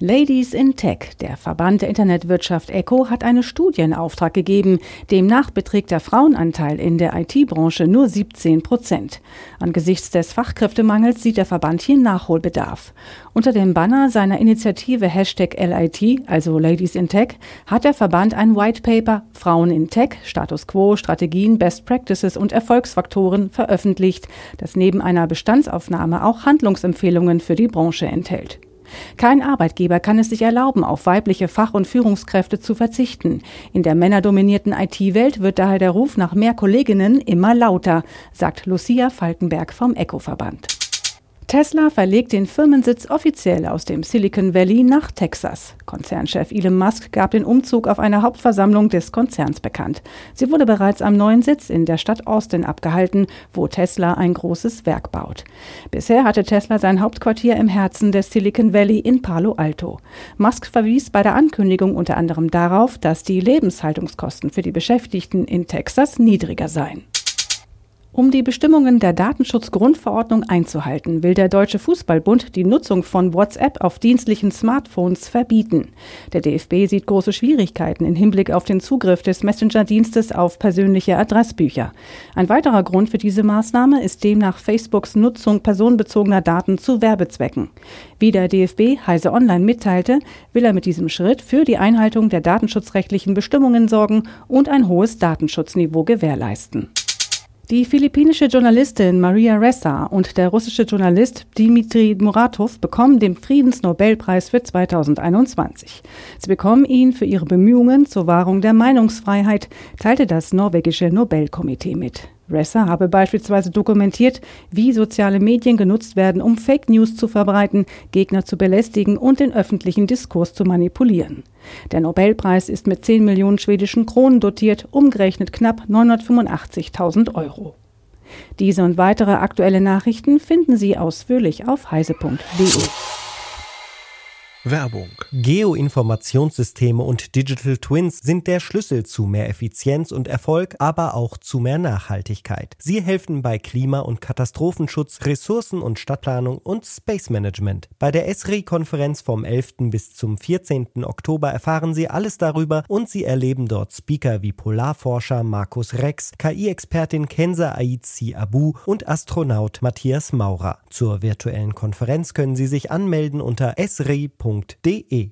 Ladies in Tech, der Verband der Internetwirtschaft ECO, hat eine Studie in Auftrag gegeben. Demnach beträgt der Frauenanteil in der IT-Branche nur 17 Prozent. Angesichts des Fachkräftemangels sieht der Verband hier Nachholbedarf. Unter dem Banner seiner Initiative Hashtag LIT, also Ladies in Tech, hat der Verband ein White Paper Frauen in Tech, Status Quo, Strategien, Best Practices und Erfolgsfaktoren veröffentlicht, das neben einer Bestandsaufnahme auch Handlungsempfehlungen für die Branche enthält. Kein Arbeitgeber kann es sich erlauben, auf weibliche Fach- und Führungskräfte zu verzichten. In der männerdominierten IT-Welt wird daher der Ruf nach mehr Kolleginnen immer lauter, sagt Lucia Falkenberg vom ECO-Verband. Tesla verlegt den Firmensitz offiziell aus dem Silicon Valley nach Texas. Konzernchef Elon Musk gab den Umzug auf einer Hauptversammlung des Konzerns bekannt. Sie wurde bereits am neuen Sitz in der Stadt Austin abgehalten, wo Tesla ein großes Werk baut. Bisher hatte Tesla sein Hauptquartier im Herzen des Silicon Valley in Palo Alto. Musk verwies bei der Ankündigung unter anderem darauf, dass die Lebenshaltungskosten für die Beschäftigten in Texas niedriger seien. Um die Bestimmungen der Datenschutzgrundverordnung einzuhalten, will der Deutsche Fußballbund die Nutzung von WhatsApp auf dienstlichen Smartphones verbieten. Der DFB sieht große Schwierigkeiten im Hinblick auf den Zugriff des Messenger-Dienstes auf persönliche Adressbücher. Ein weiterer Grund für diese Maßnahme ist demnach Facebooks Nutzung personenbezogener Daten zu Werbezwecken. Wie der DFB Heise Online mitteilte, will er mit diesem Schritt für die Einhaltung der datenschutzrechtlichen Bestimmungen sorgen und ein hohes Datenschutzniveau gewährleisten. Die philippinische Journalistin Maria Ressa und der russische Journalist Dmitri Muratov bekommen den Friedensnobelpreis für 2021. Sie bekommen ihn für ihre Bemühungen zur Wahrung der Meinungsfreiheit, teilte das norwegische Nobelkomitee mit. Ressa habe beispielsweise dokumentiert, wie soziale Medien genutzt werden, um Fake News zu verbreiten, Gegner zu belästigen und den öffentlichen Diskurs zu manipulieren. Der Nobelpreis ist mit 10 Millionen schwedischen Kronen dotiert, umgerechnet knapp 985.000 Euro. Diese und weitere aktuelle Nachrichten finden Sie ausführlich auf heise.de. Werbung. Geoinformationssysteme und Digital Twins sind der Schlüssel zu mehr Effizienz und Erfolg, aber auch zu mehr Nachhaltigkeit. Sie helfen bei Klima- und Katastrophenschutz, Ressourcen- und Stadtplanung und Space Management. Bei der ESRI-Konferenz vom 11. bis zum 14. Oktober erfahren Sie alles darüber und Sie erleben dort Speaker wie Polarforscher Markus Rex, KI-Expertin Kenza Aizi Abu und Astronaut Matthias Maurer. Zur virtuellen Konferenz können Sie sich anmelden unter esri.de www.ftf.de